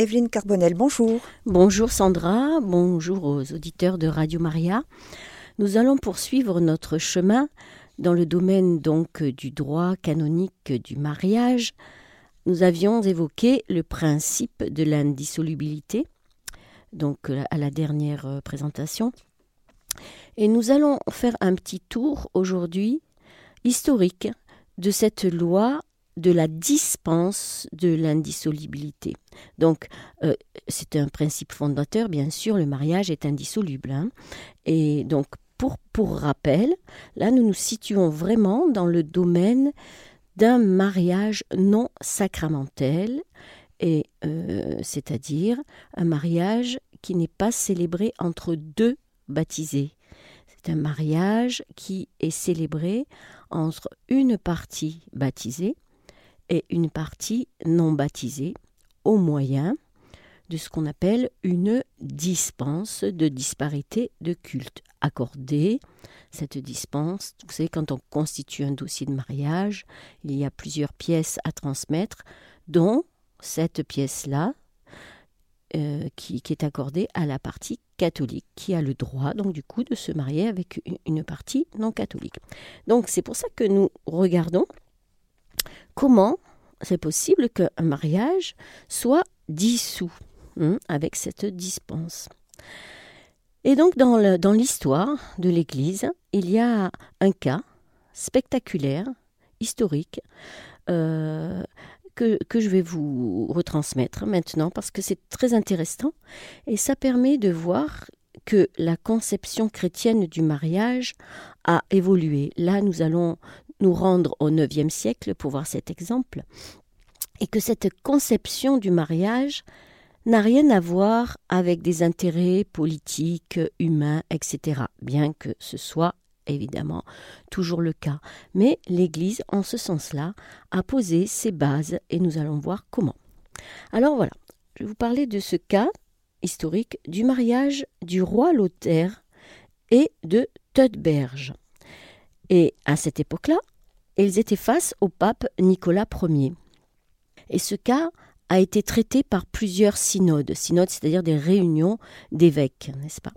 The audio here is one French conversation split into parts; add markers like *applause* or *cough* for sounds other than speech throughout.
Evelyne Carbonel, bonjour. Bonjour Sandra, bonjour aux auditeurs de Radio Maria. Nous allons poursuivre notre chemin dans le domaine donc du droit canonique du mariage. Nous avions évoqué le principe de l'indissolubilité, donc à la dernière euh, présentation. Et nous allons faire un petit tour aujourd'hui historique de cette loi de la dispense de l'indissolubilité. Donc, euh, c'est un principe fondateur, bien sûr, le mariage est indissoluble. Hein. Et donc, pour, pour rappel, là, nous nous situons vraiment dans le domaine d'un mariage non sacramentel, et euh, c'est-à-dire un mariage qui n'est pas célébré entre deux baptisés. C'est un mariage qui est célébré entre une partie baptisée et une partie non baptisée au moyen de ce qu'on appelle une dispense de disparité de culte accordée. Cette dispense, vous savez, quand on constitue un dossier de mariage, il y a plusieurs pièces à transmettre, dont cette pièce-là, euh, qui, qui, est accordée à la partie catholique, qui a le droit, donc du coup, de se marier avec une partie non catholique. Donc c'est pour ça que nous regardons comment c'est possible qu'un mariage soit dissous hein, avec cette dispense? Et donc dans l'histoire de l'Église, il y a un cas spectaculaire, historique, euh, que, que, je vais vous retransmettre maintenant parce que c'est très intéressant et ça permet de voir que la conception chrétienne du mariage a évolué. Là, nous allons nous rendre au IXe siècle pour voir cet exemple, et que cette conception du mariage n'a rien à voir avec des intérêts politiques, humains, etc., bien que ce soit évidemment toujours le cas. Mais l'Église, en ce sens-là, a posé ses bases et nous allons voir comment. Alors voilà, je vais vous parler de ce cas historique du mariage du roi Lothaire et de Teutberge. Et à cette époque-là, ils étaient face au pape Nicolas Ier. Et ce cas a été traité par plusieurs synodes, synodes c'est-à-dire des réunions d'évêques, n'est-ce pas?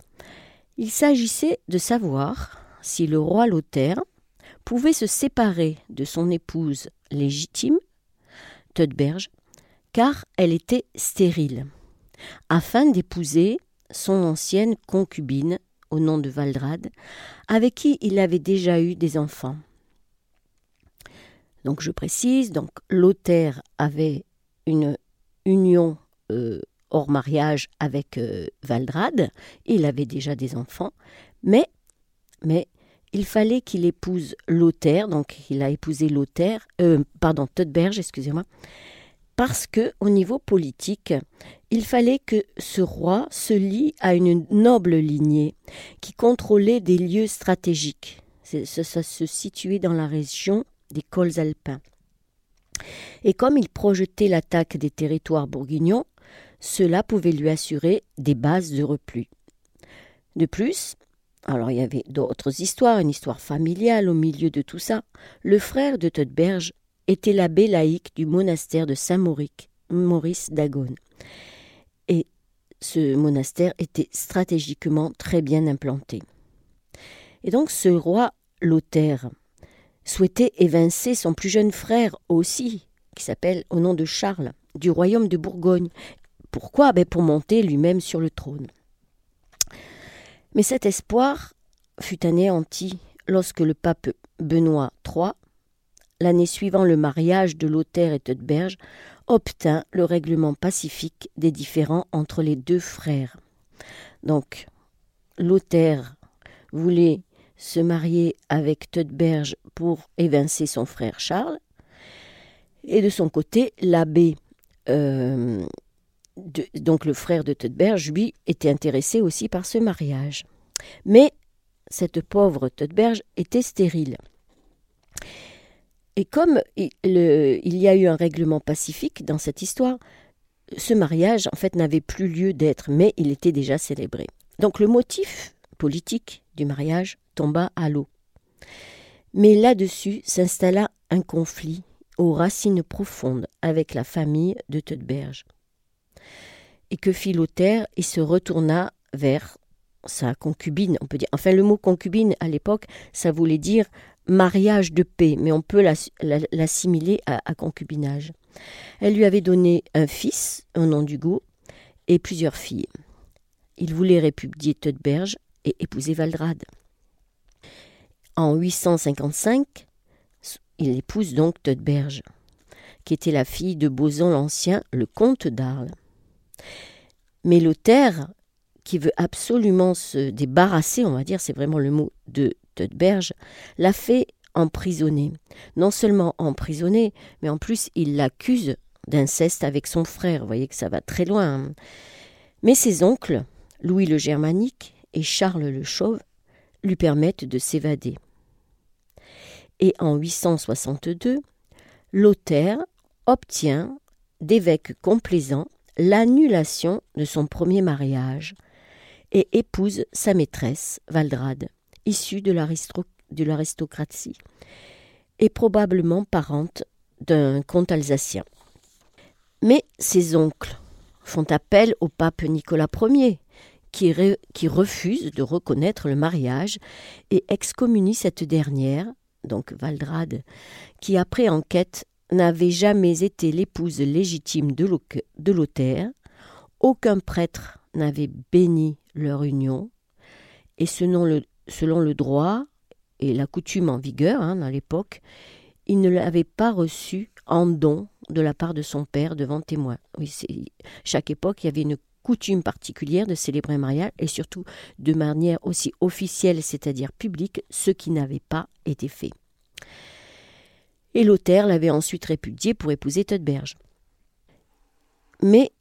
Il s'agissait de savoir si le roi Lothaire pouvait se séparer de son épouse légitime, Teutberge, car elle était stérile, afin d'épouser son ancienne concubine nom de Valdrade, avec qui il avait déjà eu des enfants. Donc je précise, donc Lothaire avait une union euh, hors mariage avec euh, Valdrade, il avait déjà des enfants, mais, mais il fallait qu'il épouse Lothaire, donc il a épousé Lothaire, euh, pardon, Teutberge, excusez-moi, parce que au niveau politique, il fallait que ce roi se lie à une noble lignée qui contrôlait des lieux stratégiques. Ça, se situait dans la région des cols alpins. Et comme il projetait l'attaque des territoires bourguignons, cela pouvait lui assurer des bases de repli. De plus, alors il y avait d'autres histoires, une histoire familiale au milieu de tout ça. Le frère de Teutberge était l'abbé laïque du monastère de Saint-Maurice d'Agone. Et ce monastère était stratégiquement très bien implanté. Et donc ce roi Lothaire souhaitait évincer son plus jeune frère aussi, qui s'appelle au nom de Charles, du royaume de Bourgogne. Pourquoi? Ben Pour monter lui-même sur le trône. Mais cet espoir fut anéanti lorsque le pape Benoît III l'année suivant le mariage de Lothaire et Teutberge, obtint le règlement pacifique des différends entre les deux frères. Donc, Lothaire voulait se marier avec Teutberge pour évincer son frère Charles, et de son côté, l'abbé, euh, donc le frère de Teutberge, lui, était intéressé aussi par ce mariage. Mais cette pauvre Teutberge était stérile. Et comme il, y a eu un règlement pacifique dans cette histoire, ce mariage, en fait, n'avait plus lieu d'être, mais il était déjà célébré. Donc le motif politique du mariage tomba à l'eau. Mais là-dessus s'installa un conflit aux racines profondes avec la famille de Teutberge. Et que fit Lothaire Il se retourna vers sa concubine, on peut dire. Enfin, le mot concubine à l'époque, ça voulait dire mariage de paix, mais on peut l'assimiler à, concubinage. Elle lui avait donné un fils, un nom d'Hugo, et plusieurs filles. Il voulait répudier Teutberge et épouser Valdrade. En 855, il épouse donc Teutberge, qui était la fille de Boson l'Ancien, le comte d'Arles. Mais Lothaire, qui veut absolument se débarrasser, on va dire, c'est vraiment le mot de L'a fait emprisonner. Non seulement emprisonner, mais en plus il l'accuse d'inceste avec son frère. Voyez que ça va très loin. Hein. Mais ses oncles, Louis le Germanique et Charles le Chauve, lui permettent de s'évader. Et en 862, Lothaire obtient d'évêque complaisant l'annulation de son premier mariage et épouse sa maîtresse, Valdrade, issue de l'aristocratie et probablement parente d'un comte alsacien. Mais ses oncles font appel au pape Nicolas Ier, qui, refuse de reconnaître le mariage et excommunie cette dernière, donc Valdrade, qui après enquête n'avait jamais été l'épouse légitime de Lothaire, aucun prêtre n'avait béni leur union, et selon le, selon le droit et la coutume en vigueur hein, à l'époque, il ne l'avait pas reçu en don de la part de son père devant témoin. Chaque époque, il y avait une coutume particulière de célébrer un mariage et surtout de manière aussi officielle, c'est-à-dire publique, ce qui n'avait pas été fait. Et Lothaire l'avait ensuite répudié pour épouser Teutberge. Mais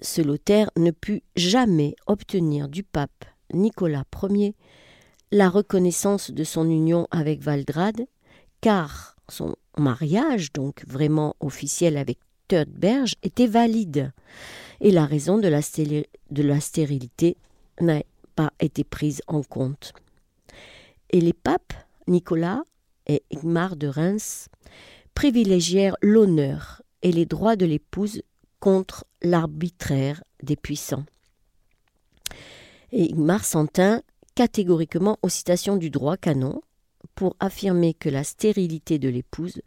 ce Lothaire ne put jamais obtenir du pape Nicolas Ier la reconnaissance de son union avec Valdrade, car son mariage, donc vraiment officiel avec Teutberge, était valide, et la raison de la, de la stérilité n'a pas été prise en compte. Et les papes, Nicolas et Igmar de Reims, privilégièrent l'honneur et les droits de l'épouse contre l'arbitraire des puissants. Et Igmar s'en tint catégoriquement aux citations du droit canon pour affirmer que la stérilité de l'épouse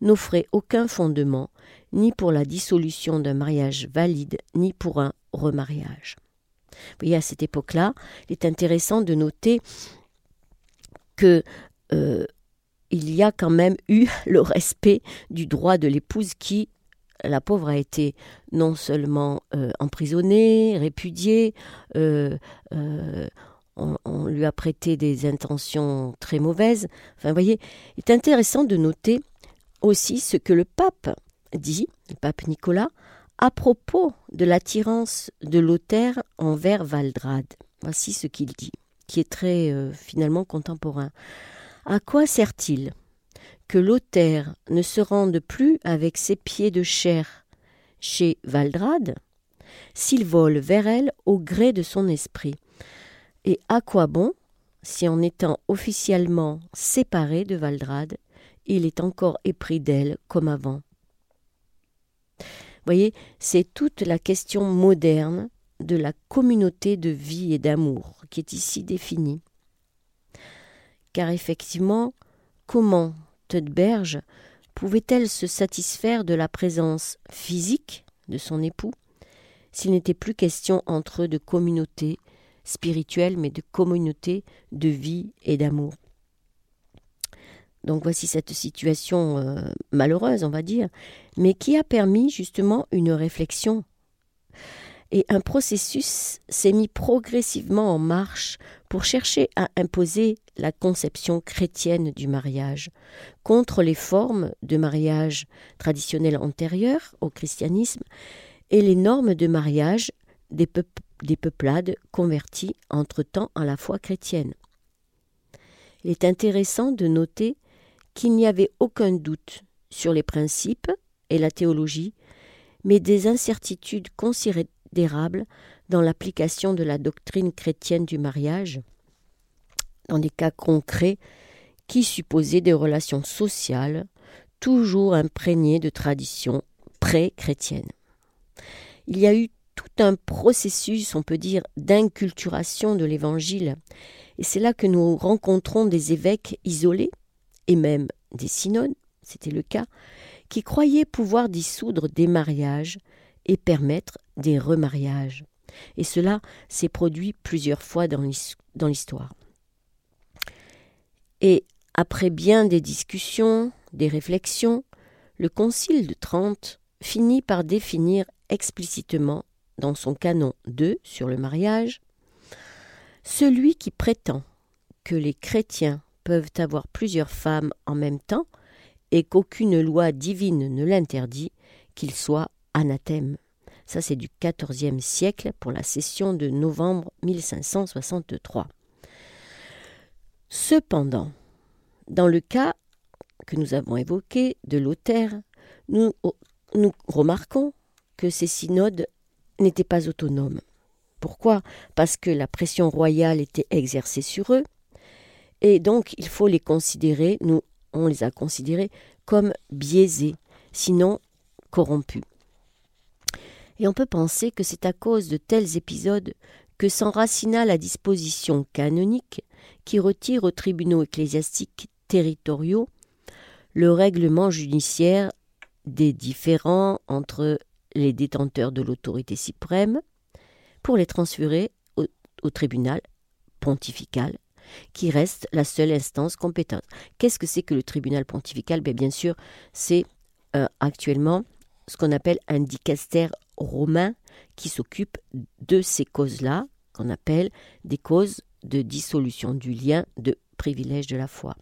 n'offrait aucun fondement ni pour la dissolution d'un mariage valide ni pour un remariage. Vous voyez, à cette époque-là, il est intéressant de noter que euh, il y a quand même eu *laughs* le respect du droit de l'épouse qui la pauvre a été non seulement euh, emprisonnée, répudiée, euh, euh, on, lui a prêté des intentions très mauvaises. Enfin, voyez, il est intéressant de noter aussi ce que le pape dit, le pape Nicolas, à propos de l'attirance de Lothaire envers Valdrade. Voici ce qu'il dit, qui est très finalement contemporain. À quoi sert-il? Que ne se rende plus avec ses pieds de chair chez Valdrade, s'il vole vers elle au gré de son esprit. Et à quoi bon si en étant officiellement séparé de Valdrade, il est encore épris d'elle comme avant? Voyez, c'est toute la question moderne de la communauté de vie et d'amour qui est ici définie. Car effectivement, comment berge pouvait-elle se satisfaire de la présence physique de son époux s'il n'était plus question entre eux de communauté spirituelle, mais de communauté de vie et d'amour? Donc voici cette situation euh, malheureuse, on va dire, mais qui a permis justement une réflexion. Et un processus s'est mis progressivement en marche pour chercher à imposer la conception chrétienne du mariage, contre les formes de mariage traditionnelles antérieures au christianisme et les normes de mariage des, des peuplades converties entre-temps à la foi chrétienne. Il est intéressant de noter qu'il n'y avait aucun doute sur les principes et la théologie, mais des incertitudes dans l'application de la doctrine chrétienne du mariage, dans des cas concrets qui supposaient des relations sociales toujours imprégnées de traditions pré-chrétiennes. Il y a eu tout un processus, on peut dire, d'inculturation de l'Évangile. Et c'est là que nous rencontrons des évêques isolés, et même des synodes, c'était le cas, qui croyaient pouvoir dissoudre des mariages et permettre des remariages. Et cela s'est produit plusieurs fois dans l'histoire. Et après bien des discussions, des réflexions, le Concile de Trente finit par définir explicitement dans son canon 2 sur le mariage celui qui prétend que les chrétiens peuvent avoir plusieurs femmes en même temps et qu'aucune loi divine ne l'interdit, qu'il soit anathème. Ça, c'est du XIVe siècle pour la session de novembre 1563. Cependant, dans le cas que nous avons évoqué de Luther, nous, nous remarquons que ces synodes n'étaient pas autonomes. Pourquoi? Parce que la pression royale était exercée sur eux, et donc il faut les considérer, nous on les a considérés comme biaisés, sinon corrompus. Et on peut penser que c'est à cause de tels épisodes que s'enracina la disposition canonique qui retire aux tribunaux ecclésiastiques territoriaux le règlement judiciaire des différends entre les détenteurs de l'autorité suprême pour les transférer au, tribunal pontifical qui reste la seule instance compétente. Qu'est-ce que c'est que le tribunal pontifical? Bien, bien sûr, c'est euh, actuellement ce qu'on appelle un dicaster romain qui s'occupe de ces causes-là, qu'on appelle des causes de dissolution du lien de privilège de la foi.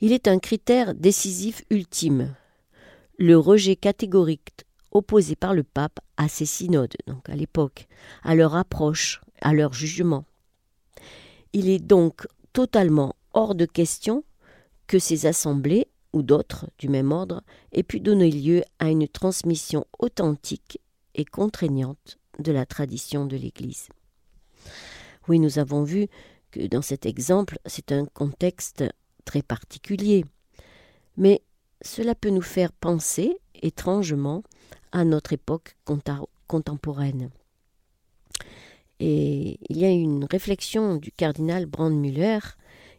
Il est un critère décisif ultime, le rejet catégorique opposé par le pape à ces synodes, donc à l'époque, à leur approche, à leur jugement. Il est donc totalement hors de question que ces assemblées, ou d'autres du même ordre, aient pu donner lieu à une transmission authentique et contraignante de la tradition de l'Église. Oui, nous avons vu que dans cet exemple, c'est un contexte très particulier, mais cela peut nous faire penser étrangement à notre époque contemporaine. Et il y a une réflexion du cardinal Brandmüller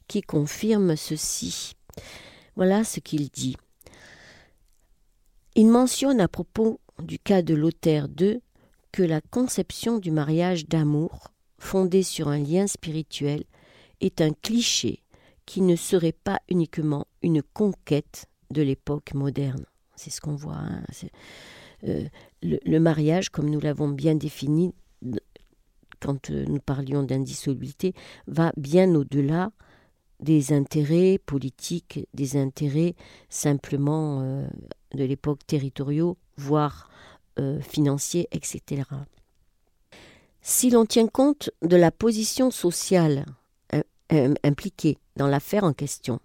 qui confirme ceci. Voilà ce qu'il dit. Il mentionne à propos du cas de Lothaire II que la conception du mariage d'amour, fondé sur un lien spirituel, est un cliché qui ne serait pas uniquement une conquête de l'époque moderne. C'est ce qu'on voit. Hein. Euh, le, mariage, comme nous l'avons bien défini quand euh, nous parlions d'indissolubilité, va bien au-delà des intérêts politiques, des intérêts simplement euh, de l'époque territoriaux, voire financiers, etc. Si l'on tient compte de la position sociale impliquée dans l'affaire en question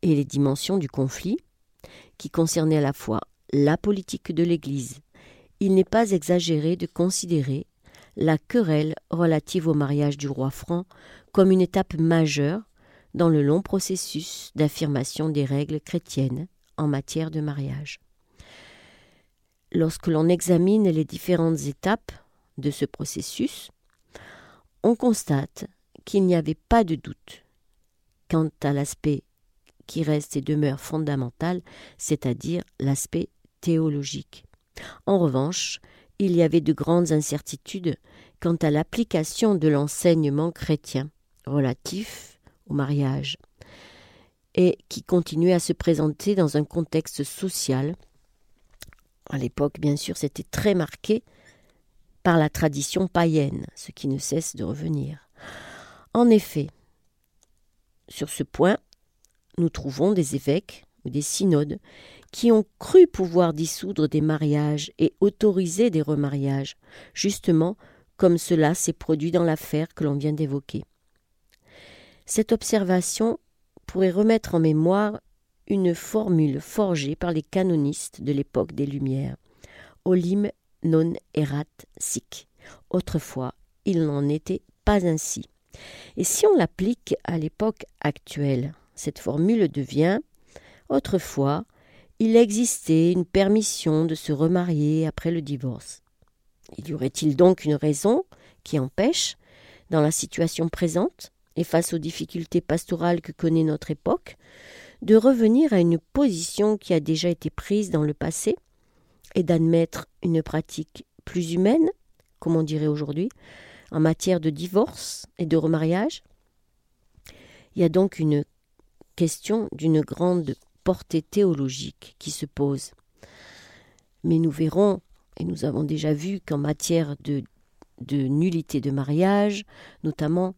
et les dimensions du conflit, qui concernait à la fois la politique de l'Église, il n'est pas exagéré de considérer la querelle relative au mariage du roi franc comme une étape majeure dans le long processus d'affirmation des règles chrétiennes en matière de mariage. Lorsque l'on examine les différentes étapes de ce processus, on constate qu'il n'y avait pas de doute quant à l'aspect qui reste et demeure fondamental, c'est-à-dire l'aspect théologique. En revanche, il y avait de grandes incertitudes quant à l'application de l'enseignement chrétien relatif mariage, et qui continuait à se présenter dans un contexte social. À l'époque, bien sûr, c'était très marqué par la tradition païenne, ce qui ne cesse de revenir. En effet, sur ce point, nous trouvons des évêques ou des synodes qui ont cru pouvoir dissoudre des mariages et autoriser des remariages, justement comme cela s'est produit dans l'affaire que l'on vient d'évoquer. Cette observation pourrait remettre en mémoire une formule forgée par les canonistes de l'époque des Lumières. Olim non erat sic. Autrefois, il n'en était pas ainsi. Et si on l'applique à l'époque actuelle, cette formule devient Autrefois, il existait une permission de se remarier après le divorce. Y aurait-il donc une raison qui empêche, dans la situation présente et face aux difficultés pastorales que connaît notre époque, de revenir à une position qui a déjà été prise dans le passé et d'admettre une pratique plus humaine, comme on dirait aujourd'hui, en matière de divorce et de remariage. Il y a donc une question d'une grande portée théologique qui se pose. Mais nous verrons, et nous avons déjà vu qu'en matière de, de nullité de mariage, notamment,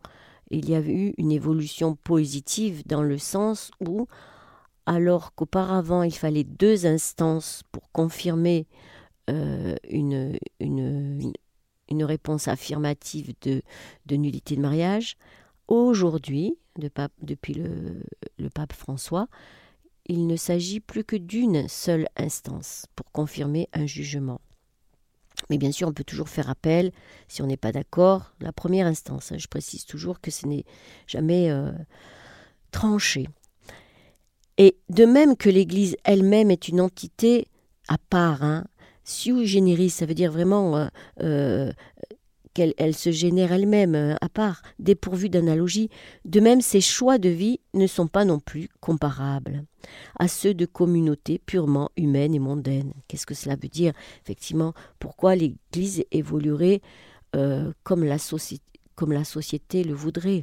il y a eu une évolution positive dans le sens où, alors qu'auparavant il fallait deux instances pour confirmer euh, une, réponse affirmative de, nullité de mariage, aujourd'hui, de depuis le pape François, il ne s'agit plus que d'une seule instance pour confirmer un jugement. Mais bien sûr, on peut toujours faire appel, si on n'est pas d'accord, la première instance. Hein. Je précise toujours que ce n'est jamais euh, tranché. Et de même que l'Église elle-même est une entité à part, hein, sui generis, ça veut dire vraiment euh, euh, qu'elle se génère elle-même euh, à part, dépourvue d'analogie, de même ses choix de vie ne sont pas non plus comparables à ceux de communautés purement humaines et mondaines. Qu'est-ce que cela veut dire Effectivement, pourquoi l'Église évoluerait euh, comme, la société le voudrait?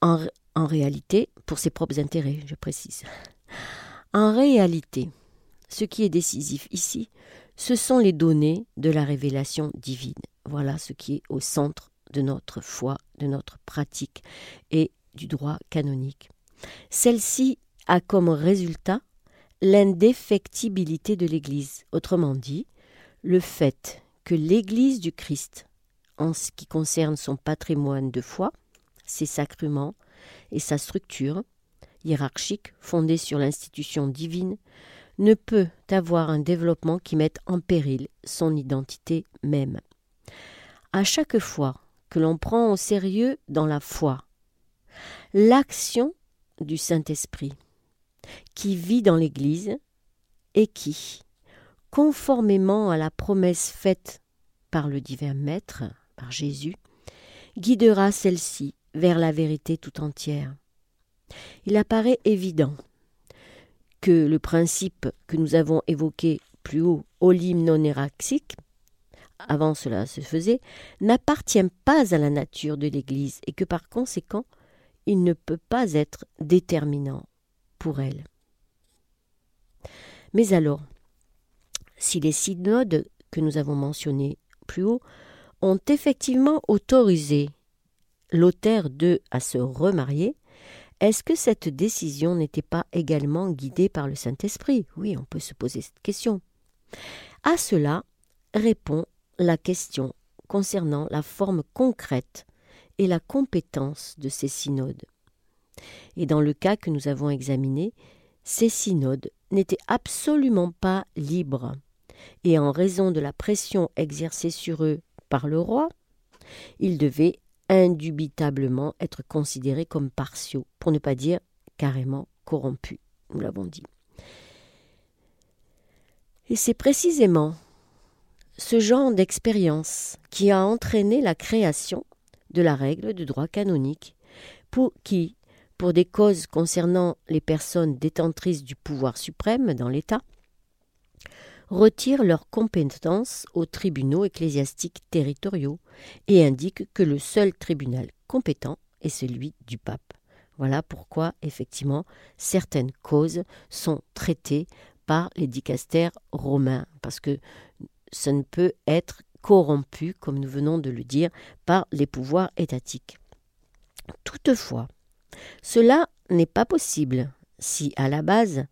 En réalité, pour ses propres intérêts, je précise. En réalité, ce qui est décisif ici, ce sont les données de la révélation divine. Voilà ce qui est au centre de notre foi, de notre pratique et du droit canonique. Celle-ci a comme résultat l'indéfectibilité de l'Église, autrement dit, le fait que l'Église du Christ, en ce qui concerne son patrimoine de foi, ses sacrements et sa structure hiérarchique fondée sur l'institution divine, ne peut avoir un développement qui mette en péril son identité même. À chaque fois que l'on prend au sérieux dans la foi l'action du Saint-Esprit qui vit dans l'Église et qui, conformément à la promesse faite par le divin Maître, par Jésus, guidera celle-ci vers la vérité tout entière. Il apparaît évident que le principe que nous avons évoqué plus haut, olim non eraxique, avant cela se faisait, n'appartient pas à la nature de l'Église et que par conséquent, il ne peut pas être déterminant pour elle. Mais alors, si les synodes que nous avons mentionnés plus haut ont effectivement autorisé l'auteur d'eux à se remarier, est-ce que cette décision n'était pas également guidée par le Saint-Esprit? Oui, on peut se poser cette question. À cela répond la question concernant la forme concrète et la compétence de ces synodes. Et dans le cas que nous avons examiné, ces synodes n'étaient absolument pas libres, et en raison de la pression exercée sur eux par le roi, ils devaient indubitablement être considérés comme partiaux, pour ne pas dire carrément corrompus, nous l'avons dit. Et c'est précisément ce genre d'expérience qui a entraîné la création de la règle de droit canonique, pour qui, pour des causes concernant les personnes détentrices du pouvoir suprême dans l'État, retire leur compétence aux tribunaux ecclésiastiques territoriaux et indique que le seul tribunal compétent est celui du pape. Voilà pourquoi, effectivement, certaines causes sont traitées par les dicastères romains, parce que ça ne peut être corrompu, comme nous venons de le dire, par les pouvoirs étatiques. Toutefois, cela n'est pas possible si, à la base,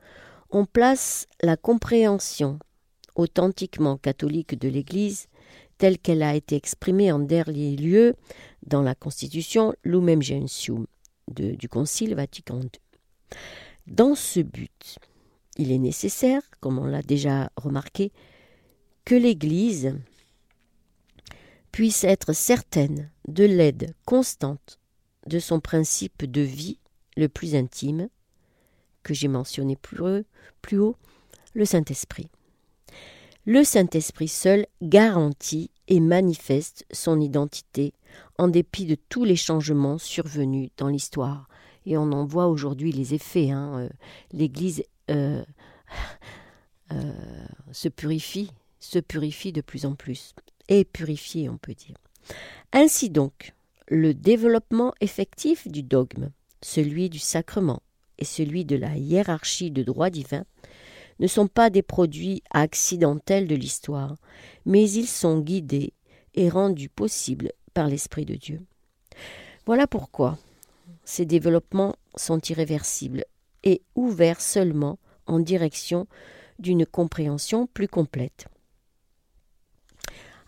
on place la compréhension authentiquement catholique de l'Église, telle qu'elle a été exprimée en dernier lieu dans la Constitution Lumen Gentium du Concile Vatican II. Dans ce but, il est nécessaire, comme on l'a déjà remarqué, que l'Église puisse être certaine de l'aide constante de son principe de vie le plus intime, que j'ai mentionné plus, plus haut, le Saint-Esprit. Le Saint-Esprit seul garantit et manifeste son identité en dépit de tous les changements survenus dans l'histoire. Et on en voit aujourd'hui les effets. Hein. Euh, L'Église euh, euh, se purifie, se purifie de plus en plus, et purifiée, on peut dire. Ainsi donc, le développement effectif du dogme, celui du sacrement et celui de la hiérarchie de droit divin, ne sont pas des produits accidentels de l'histoire, mais ils sont guidés et rendus possibles par l'Esprit de Dieu. Voilà pourquoi ces développements sont irréversibles et ouverts seulement en direction d'une compréhension plus complète.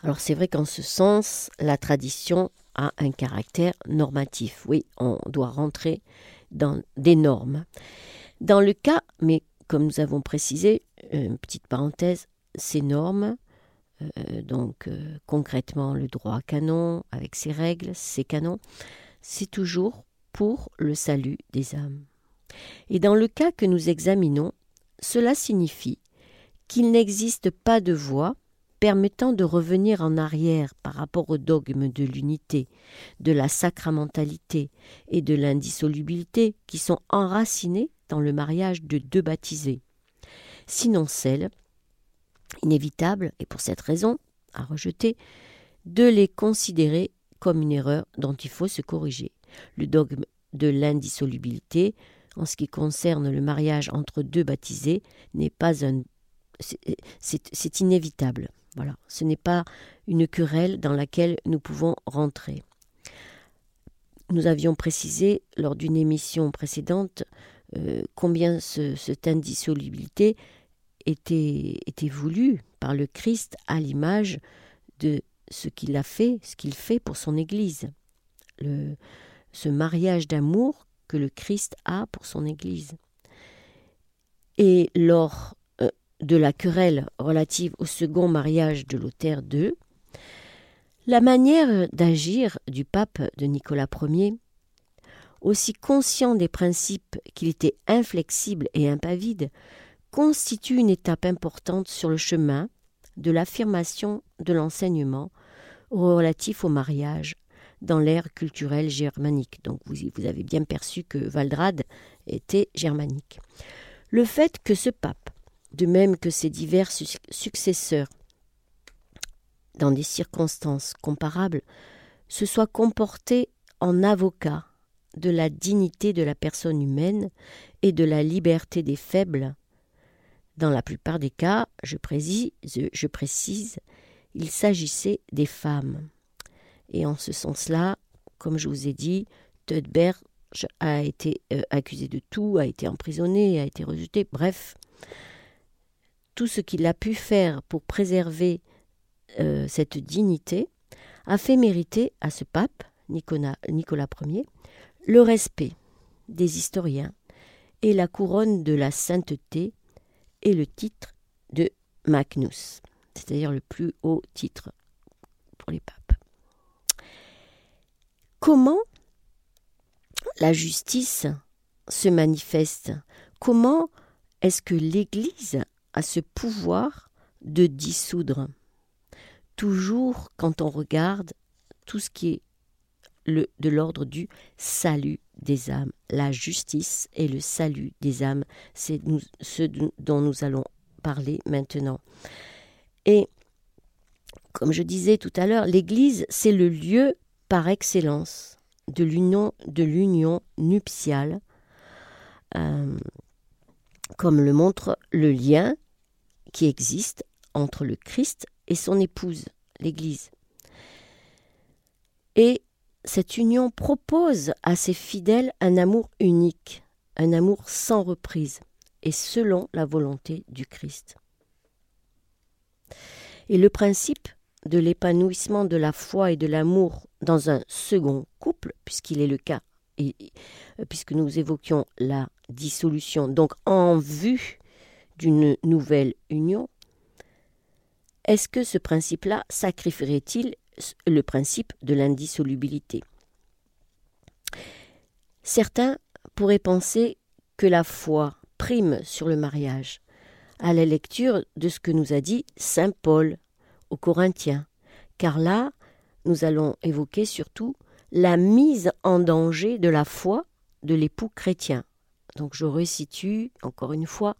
Alors c'est vrai qu'en ce sens, la tradition a un caractère normatif. Oui, on doit rentrer dans des normes. Dans le cas, mais comme nous avons précisé, une petite parenthèse, ces normes, euh, donc euh, concrètement le droit canon avec ses règles, ses canons, c'est toujours pour le salut des âmes. Et dans le cas que nous examinons, cela signifie qu'il n'existe pas de voie permettant de revenir en arrière par rapport au dogme de l'unité, de la sacramentalité et de l'indissolubilité qui sont enracinés le mariage de deux baptisés, sinon celle, inévitable, et pour cette raison, à rejeter, de les considérer comme une erreur dont il faut se corriger. Le dogme de l'indissolubilité, en ce qui concerne le mariage entre deux baptisés, n'est pas un. C'est inévitable. Voilà, ce n'est pas une querelle dans laquelle nous pouvons rentrer. Nous avions précisé lors d'une émission précédente euh, combien cette indissolubilité était, voulue par le Christ à l'image de ce qu'il a fait, ce qu'il fait pour son Église. Ce mariage d'amour que le Christ a pour son Église. Et lors euh, de la querelle relative au second mariage de Lothaire II, la manière d'agir du pape de Nicolas Ier aussi conscient des principes qu'il était inflexible et impavide, constitue une étape importante sur le chemin de l'affirmation de l'enseignement relatif au mariage dans l'ère culturelle germanique. Donc vous, vous avez bien perçu que Valdrade était germanique. Le fait que ce pape, de même que ses divers successeurs, dans des circonstances comparables, se soit comporté en avocat de la dignité de la personne humaine et de la liberté des faibles. Dans la plupart des cas, je précise, il s'agissait des femmes. Et en ce sens-là, comme je vous ai dit, Tedberg a été euh, accusé de tout, a été emprisonné, a été rejeté, bref, tout ce qu'il a pu faire pour préserver euh, cette dignité a fait mériter à ce pape, Nicolas Ier, le respect des historiens et la couronne de la sainteté et le titre de Magnus, c'est-à-dire le plus haut titre pour les papes. Comment la justice se manifeste? Comment est-ce que l'Église a ce pouvoir de dissoudre? Toujours quand on regarde tout ce qui est de l'ordre du salut des âmes. La justice et le salut des âmes, c'est ce dont nous allons parler maintenant. Et comme je disais tout à l'heure, l'Église, c'est le lieu par excellence de l'union, nuptiale, euh, comme le montre le lien qui existe entre le Christ et son épouse, l'Église. Et cette union propose à ses fidèles un amour unique, un amour sans reprise, et selon la volonté du Christ. Et le principe de l'épanouissement de la foi et de l'amour dans un second couple, puisqu'il est le cas, et, puisque nous évoquions la dissolution, donc en vue d'une nouvelle union, est-ce que ce principe-là sacrifierait-il le principe de l'indissolubilité. Certains pourraient penser que la foi prime sur le mariage, à la lecture de ce que nous a dit Saint Paul aux Corinthiens, car là, nous allons évoquer surtout la mise en danger de la foi de l'époux chrétien. Donc je resitue encore une fois,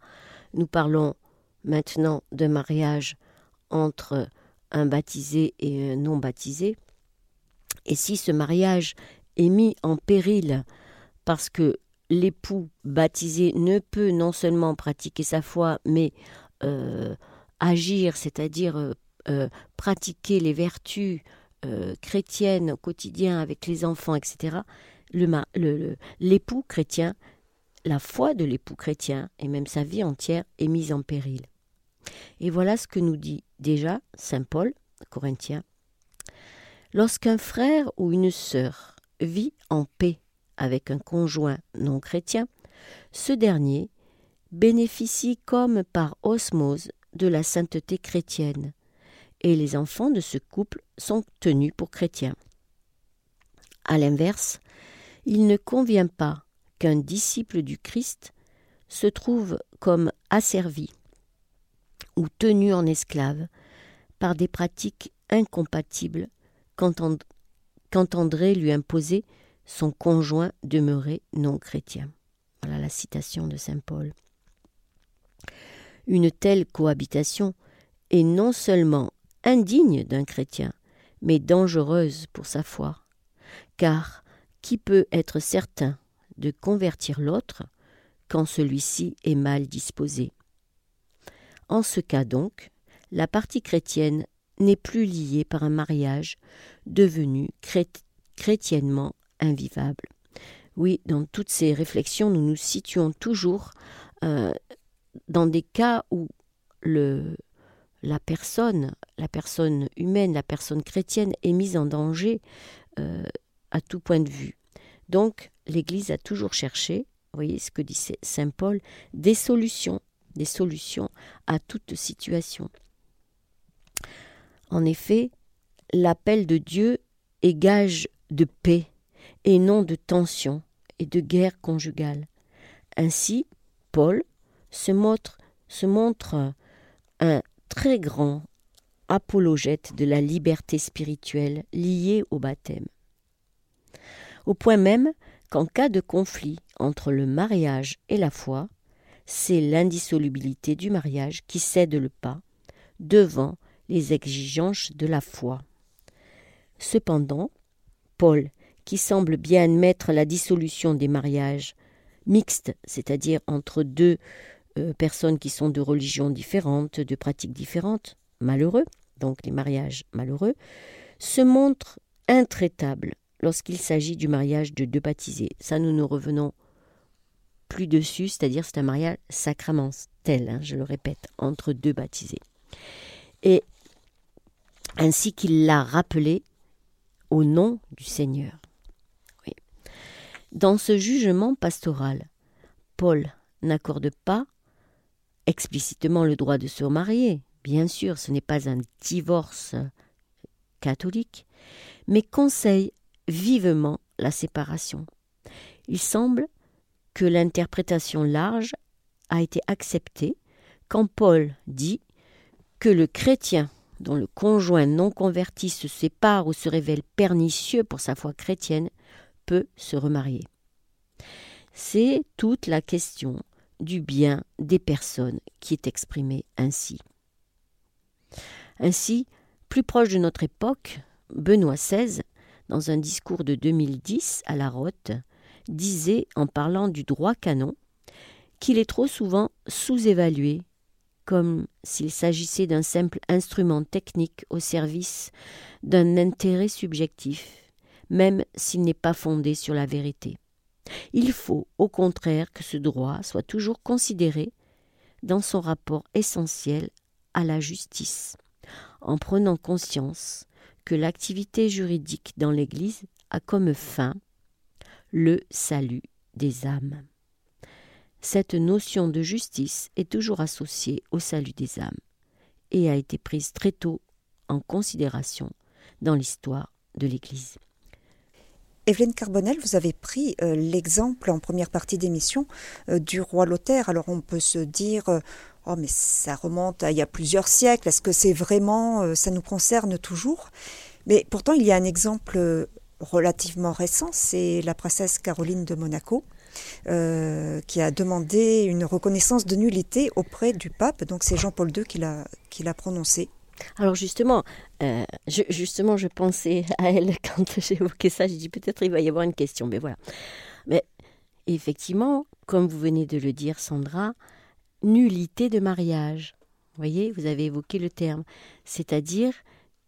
nous parlons maintenant de mariage entre un baptisé et un non baptisé. Et si ce mariage est mis en péril parce que l'époux baptisé ne peut non seulement pratiquer sa foi, mais euh, agir, c'est-à-dire euh, euh, pratiquer les vertus chrétiennes au quotidien avec les enfants, etc., l'époux chrétien, la foi de l'époux chrétien, et même sa vie entière, est mise en péril. Et voilà ce que nous dit déjà Saint Paul, Corinthien. Lorsqu'un frère ou une sœur vit en paix avec un conjoint non chrétien, ce dernier bénéficie comme par osmose de la sainteté chrétienne, et les enfants de ce couple sont tenus pour chrétiens. À l'inverse, il ne convient pas qu'un disciple du Christ se trouve comme asservi ou tenu en esclave par des pratiques incompatibles qu'entendrait lui imposer son conjoint demeuré non chrétien. Voilà la citation de Saint Paul. Une telle cohabitation est non seulement indigne d'un chrétien, mais dangereuse pour sa foi, car qui peut être certain de convertir l'autre quand celui-ci est mal disposé? En ce cas donc, la partie chrétienne n'est plus liée par un mariage devenu chrétiennement invivable. Oui, dans toutes ces réflexions, nous nous situons toujours euh, dans des cas où la personne, la personne humaine, la personne chrétienne est mise en danger euh, à tout point de vue. Donc, l'Église a toujours cherché, voyez ce que dit Saint Paul, des solutions, des solutions à toute situation. En effet, l'appel de Dieu est gage de paix et non de tension et de guerre conjugale. Ainsi, Paul se montre, un très grand apologète de la liberté spirituelle liée au baptême. Au point même qu'en cas de conflit entre le mariage et la foi, c'est l'indissolubilité du mariage qui cède le pas devant les exigences de la foi. Cependant, Paul qui semble bien admettre la dissolution des mariages mixtes, c'est-à-dire entre deux euh, personnes qui sont de religions différentes, de pratiques différentes, malheureux, donc les mariages malheureux, se montre intraitable lorsqu'il s'agit du mariage de deux baptisés. Ça, nous ne revenons plus dessus, c'est-à-dire c'est un mariage sacramentel, hein, je le répète, entre deux baptisés. Et ainsi qu'il l'a rappelé au nom du Seigneur. Dans ce jugement pastoral, Paul n'accorde pas explicitement le droit de se remarier. Bien sûr, ce n'est pas un divorce catholique, mais conseille vivement la séparation. Il semble que l'interprétation large a été acceptée quand Paul dit que le chrétien dont le conjoint non converti se sépare ou se révèle pernicieux pour sa foi chrétienne peut se remarier. C'est toute la question du bien des personnes qui est exprimée ainsi. Ainsi, plus proche de notre époque, Benoît XVI, dans un discours de 2010 à la Rote, disait, en parlant du droit canon, qu'il est trop souvent sous-évalué, comme s'il s'agissait d'un simple instrument technique au service d'un intérêt subjectif, même s'il n'est pas fondé sur la vérité. Il faut, au contraire, que ce droit soit toujours considéré dans son rapport essentiel à la justice, en prenant conscience que l'activité juridique dans l'Église a comme fin le salut des âmes. Cette notion de justice est toujours associée au salut des âmes et a été prise très tôt en considération dans l'histoire de l'Église. Evelyne Carbonel, vous avez pris euh, l'exemple en première partie d'émission euh, du roi Lothaire. Alors on peut se dire, euh, Oh, mais ça remonte à il y a plusieurs siècles. Est-ce que c'est vraiment, euh, ça nous concerne toujours? Mais pourtant, il y a un exemple relativement récent, c'est la princesse Caroline de Monaco, euh, qui a demandé une reconnaissance de nullité auprès du pape. Donc c'est Jean-Paul II qui l'a, qui l'a prononcé. Alors justement, euh, je, justement, je pensais à elle *laughs* quand j'ai évoqué ça. J'ai dit peut-être il va y avoir une question, mais voilà. Mais effectivement, comme vous venez de le dire, Sandra, nullité de mariage. Vous voyez, vous avez évoqué le terme, c'est-à-dire,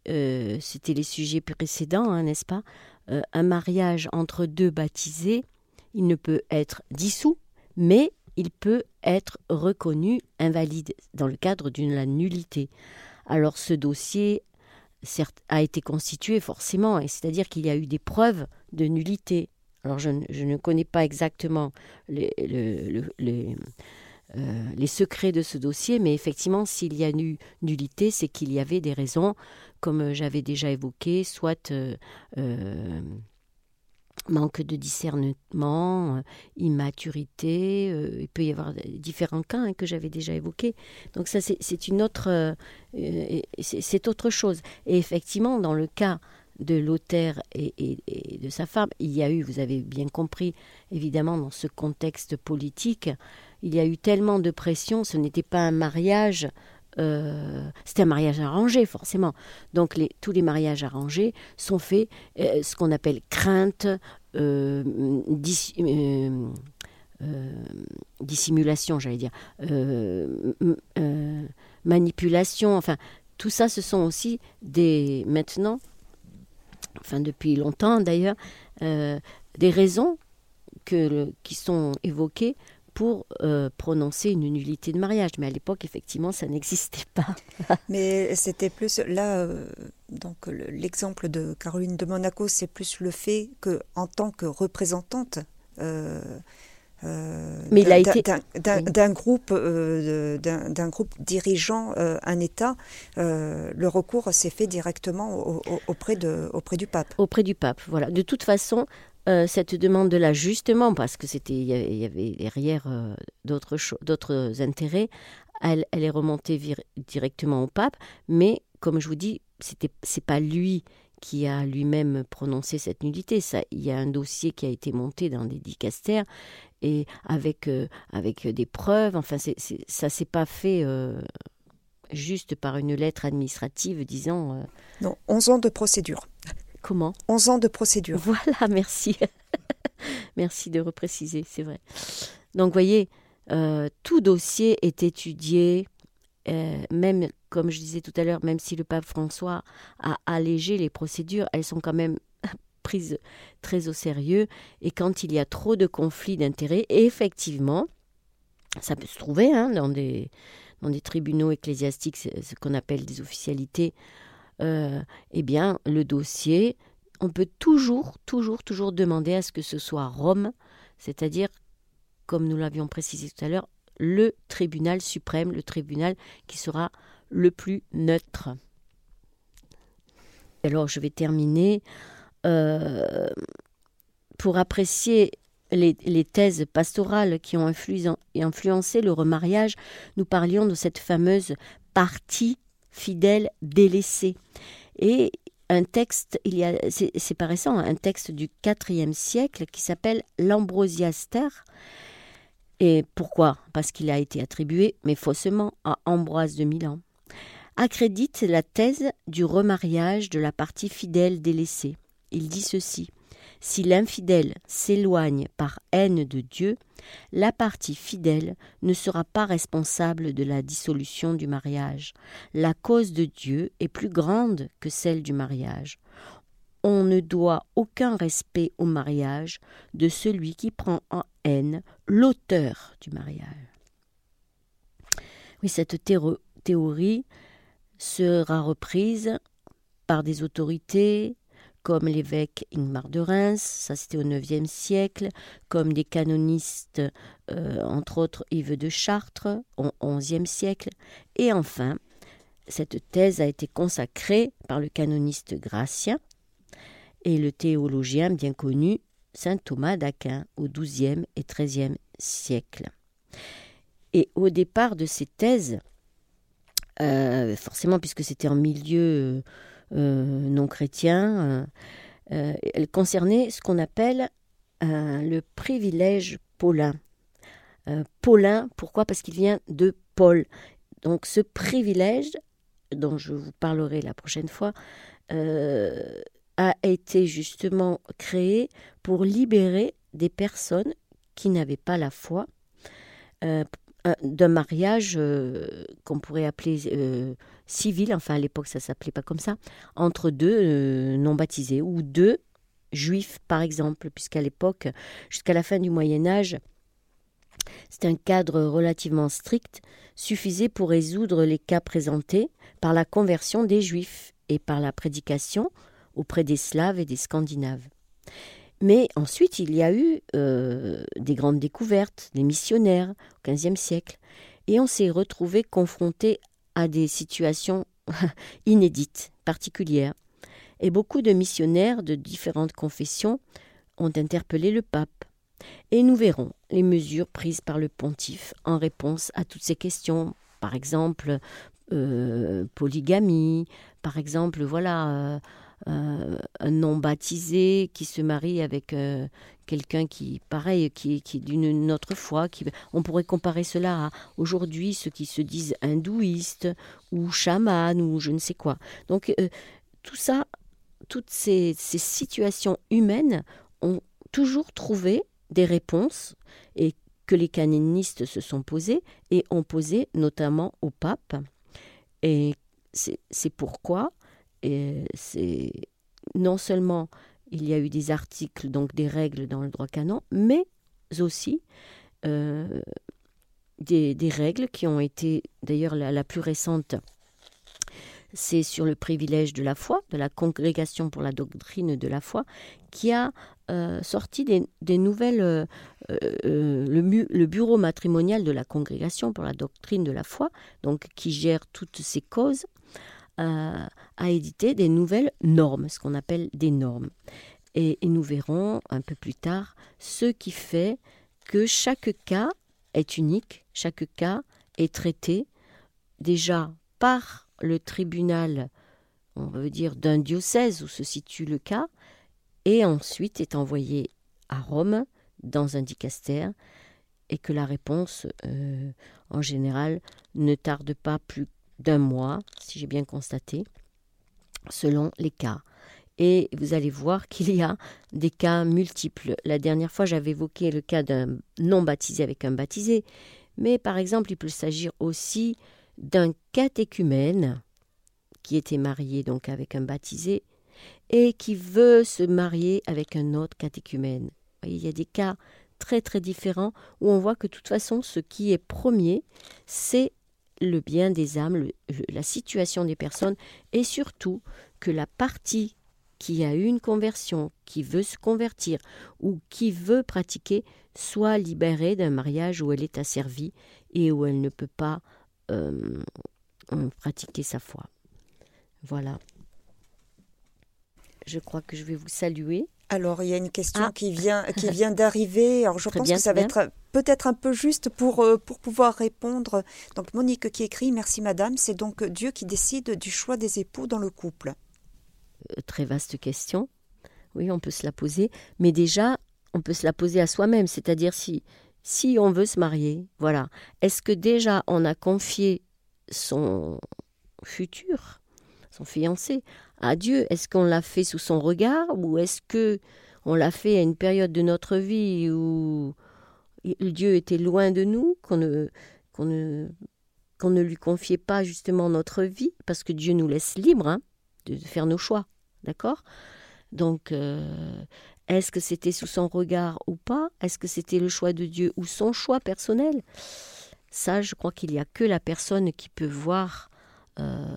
euh, c'était les sujets précédents, hein, n'est-ce pas euh, Un mariage entre deux baptisés, il ne peut être dissous, mais il peut être reconnu invalide dans le cadre d'une nullité. Alors ce dossier certes, a été constitué forcément, c'est-à-dire qu'il y a eu des preuves de nullité. Alors je, ne connais pas exactement les, euh, les, secrets de ce dossier, mais effectivement, s'il y a eu nullité, c'est qu'il y avait des raisons, comme j'avais déjà évoqué, soit euh, euh, manque de discernement, immaturité, il peut y avoir différents cas hein, que j'avais déjà évoqués. Donc ça, c'est une autre, c'est autre chose. Et effectivement, dans le cas de l'auteur et, de sa femme, il y a eu, vous avez bien compris, évidemment, dans ce contexte politique, il y a eu tellement de pression, ce n'était pas un mariage, euh, c'était un mariage arrangé, forcément. Donc tous les mariages arrangés sont faits, euh, ce qu'on appelle crainte, euh, dissimulation, j'allais dire, manipulation, enfin, tout ça, ce sont aussi des, maintenant, enfin depuis longtemps d'ailleurs, des raisons qui sont évoquées pour euh, prononcer une nullité de mariage. Mais à l'époque, effectivement, ça n'existait pas. *laughs* Mais c'était plus là, euh, donc l'exemple de Caroline de Monaco, c'est plus le fait que en tant que représentante euh, Mais il a été d'un groupe, euh, d'un groupe dirigeant euh, un État, le recours s'est fait directement auprès, de, auprès du pape. Auprès du pape, voilà. De toute façon, cette demande là, justement, parce que c'était, il y avait derrière d'autres d'autres intérêts, elle, est remontée directement au pape. Mais comme je vous dis, c'était, c'est pas lui qui a lui-même prononcé cette nullité. Ça, il y a un dossier qui a été monté dans des dicastères et avec, euh, avec des preuves. Enfin, c'est, c'est, ça s'est pas fait euh, juste par une lettre administrative disant. Euh, non, 11 ans de procédure. Comment 11 ans de procédure. Voilà, *laughs* merci. merci de repréciser, c'est vrai. Donc, voyez, tout dossier est étudié, même, comme je disais tout à l'heure, même si le pape François a allégé les procédures, elles sont quand même *laughs* prise très au sérieux et quand il y a trop de conflits d'intérêts, effectivement, ça peut se trouver hein, dans, des, dans des tribunaux ecclésiastiques, ce qu'on appelle des officialités, euh, eh bien, le dossier, on peut toujours, toujours, toujours demander à ce que ce soit Rome, c'est-à-dire, comme nous l'avions précisé tout à l'heure, le tribunal suprême, le tribunal qui sera le plus neutre. Alors, je vais terminer euh, pour apprécier les, thèses pastorales qui ont influencé le remariage, nous parlions de cette fameuse partie fidèle délaissée. Et un texte, il y a, c'est pas récent, un texte du IVe siècle qui s'appelle l'Ambrosiaster. Et pourquoi? Parce qu'il a été attribué, mais faussement, à Ambroise de Milan. Accrédite la thèse du remariage de la partie fidèle délaissée il dit ceci. Si l'infidèle s'éloigne par haine de Dieu, la partie fidèle ne sera pas responsable de la dissolution du mariage. La cause de Dieu est plus grande que celle du mariage. On ne doit aucun respect au mariage de celui qui prend en haine l'auteur du mariage. Oui, cette théorie sera reprise par des autorités, comme l'évêque Ingmar de Reims, ça c'était au IXe siècle, comme des canonistes, euh, entre autres Yves de Chartres, au XIe siècle, et enfin, cette thèse a été consacrée par le canoniste Gratien et le théologien bien connu Saint Thomas d'Aquin au XIIe et XIIIe siècle. Et au départ de ces thèses, forcément puisque c'était en milieu non chrétien, elle concernait ce qu'on appelle le privilège paulin. Paulin, pourquoi? Parce qu'il vient de Paul. Donc ce privilège, dont je vous parlerai la prochaine fois, euh, a été justement créé pour libérer des personnes qui n'avaient pas la foi euh, d'un mariage euh, qu'on pourrait appeler civil, enfin à l'époque ça s'appelait pas comme ça, entre deux non baptisés ou deux juifs par exemple, puisqu'à l'époque, jusqu'à la fin du Moyen Âge, c'est un cadre relativement strict, suffisait pour résoudre les cas présentés par la conversion des Juifs et par la prédication auprès des Slaves et des Scandinaves. Mais ensuite, il y a eu euh, des grandes découvertes, des missionnaires au XVe siècle, et on s'est retrouvé confronté à des situations *laughs* inédites, particulières. Et beaucoup de missionnaires de différentes confessions ont interpellé le pape. Et nous verrons les mesures prises par le pontife en réponse à toutes ces questions. Par exemple, euh, polygamie, par exemple, voilà, euh, euh, un non baptisé qui se marie avec quelqu'un qui, pareil, qui, qui est d'une autre foi. Qui, on pourrait comparer cela à aujourd'hui ceux qui se disent hindouistes ou chamans ou je ne sais quoi. Donc tout ça, toutes ces, ces situations humaines ont toujours trouvé des réponses et que les canonistes se sont posées et ont posé notamment au pape. Et c'est pourquoi c'est non seulement il y a eu des articles, donc des règles dans le droit canon, mais aussi euh, des, règles qui ont été, d'ailleurs la, plus récente, c'est sur le privilège de la foi, de la congrégation pour la doctrine de la foi, qui a euh, sorti des, nouvelles. Euh, euh, le, bureau matrimonial de la congrégation pour la doctrine de la foi, donc qui gère toutes ces causes, a édité des nouvelles normes, ce qu'on appelle des normes. Et, et, nous verrons un peu plus tard ce qui fait que chaque cas est unique, chaque cas est traité déjà par le tribunal, on veut dire, d'un diocèse où se situe le cas, et ensuite est envoyé à Rome dans un dicastère et que la réponse, euh, en général, ne tarde pas plus d'un mois, si j'ai bien constaté, selon les cas. Et vous allez voir *laughs* qu'il y a des cas multiples. La dernière fois, j'avais évoqué le cas d'un non baptisé avec un baptisé, mais par exemple, il peut s'agir aussi d'un catéchumène qui était marié donc avec un baptisé et qui veut se marier avec un autre catéchumène. Il y a des cas très très différents où on voit que de toute façon ce qui est premier, c'est le bien des âmes, la situation des personnes et surtout que la partie qui a eu une conversion, qui veut se convertir ou qui veut pratiquer, soit libérée d'un mariage où elle est asservie et où elle ne peut pas euh, pratiquer sa foi. Voilà je crois que je vais vous saluer. Alors, il y a une question ah. qui vient, qui vient d'arriver. Alors, je pense que ça va être peut-être un peu juste pour, euh, pour pouvoir répondre. Donc, Monique qui écrit Merci madame, c'est donc Dieu qui décide du choix des époux dans le couple. Euh, très vaste question. Oui, on peut se la poser. Mais déjà, on peut se la poser à soi-même. C'est-à-dire si, si on veut se marier, voilà. Est-ce que déjà on a confié son futur, son fiancé, à Dieu. Est-ce qu'on l'a fait sous son regard ou est-ce que on l'a fait à une période de notre vie où Dieu était loin de nous, qu'on ne, qu'on ne, ne lui confiait pas justement notre vie, parce que Dieu nous laisse libres hein, de, faire nos choix, d'accord? Donc, euh, est-ce que c'était sous son regard ou pas? Est-ce que c'était le choix de Dieu ou son choix personnel? Ça, je crois qu'il n'y a que la personne qui peut voir euh,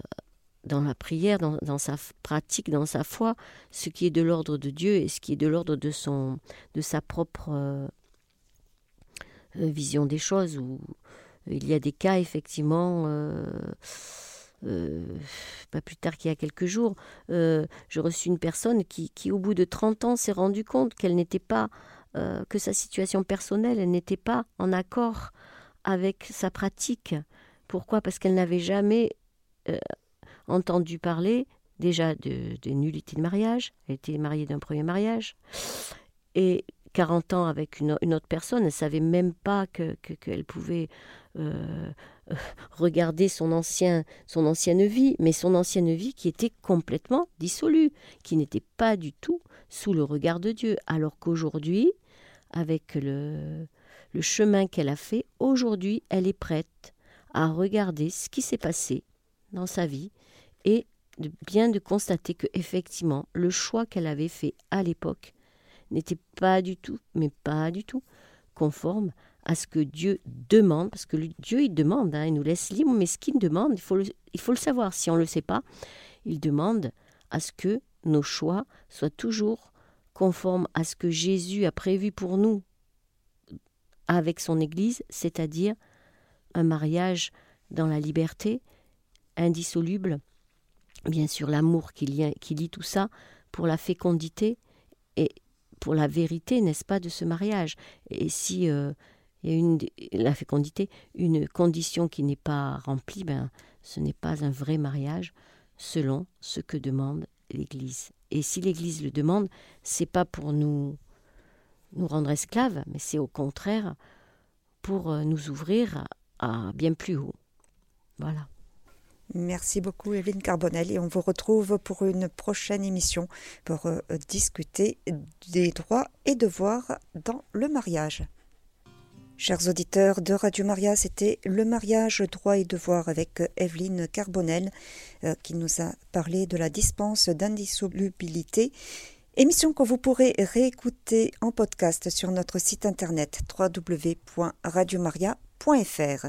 dans la prière, dans, sa pratique, dans sa foi, ce qui est de l'ordre de Dieu et ce qui est de l'ordre de son, de sa propre euh, euh, vision des choses. Il y a des cas effectivement. Euh, pas plus tard qu'il y a quelques jours, j'ai reçu une personne qui, au bout de 30 ans, s'est rendu compte qu'elle n'était pas, que sa situation personnelle, elle n'était pas en accord avec sa pratique. Pourquoi? Parce qu'elle n'avait jamais entendu parler déjà de, nullité de mariage. Elle était mariée d'un premier mariage. Et 40 ans avec une, autre personne, elle ne savait même pas qu'elle que, pouvait euh, *laughs* regarder son, ancien, son ancienne vie, mais son ancienne vie qui était complètement dissolue, qui n'était pas du tout sous le regard de Dieu. Alors qu'aujourd'hui, avec le, le chemin qu'elle a fait, aujourd'hui, elle est prête à regarder ce qui s'est passé dans sa vie et bien de constater que effectivement le choix qu'elle avait fait à l'époque n'était pas du tout, mais pas du tout conforme à ce que Dieu demande, parce que Dieu il demande, hein, il nous laisse libre, mais ce qu'il demande, il il faut le savoir. Si on ne le sait pas, il demande à ce que nos choix soient toujours conformes à ce que Jésus a prévu pour nous avec son Église, c'est-à-dire un mariage dans la liberté, indissoluble, bien sûr l'amour qui lie, tout ça, pour la fécondité et pour la vérité, n'est-ce pas, de ce mariage? Et si euh, la fécondité, une condition qui n'est pas remplie, ben, ce n'est pas un vrai mariage selon ce que demande l'Église. Et si l'Église le demande, c'est pas pour nous nous rendre esclaves, mais c'est au contraire pour euh, nous ouvrir à bien plus haut. Voilà. Merci beaucoup Evelyne Carbonel et on vous retrouve pour une prochaine émission pour euh, discuter des droits et devoirs dans le mariage. Chers auditeurs de Radio Maria, c'était le mariage droit et devoir avec Evelyne Carbonel euh, qui nous a parlé de la dispense d'indissolubilité. Émission que vous pourrez réécouter en podcast sur notre site internet www.radiomaria.fr.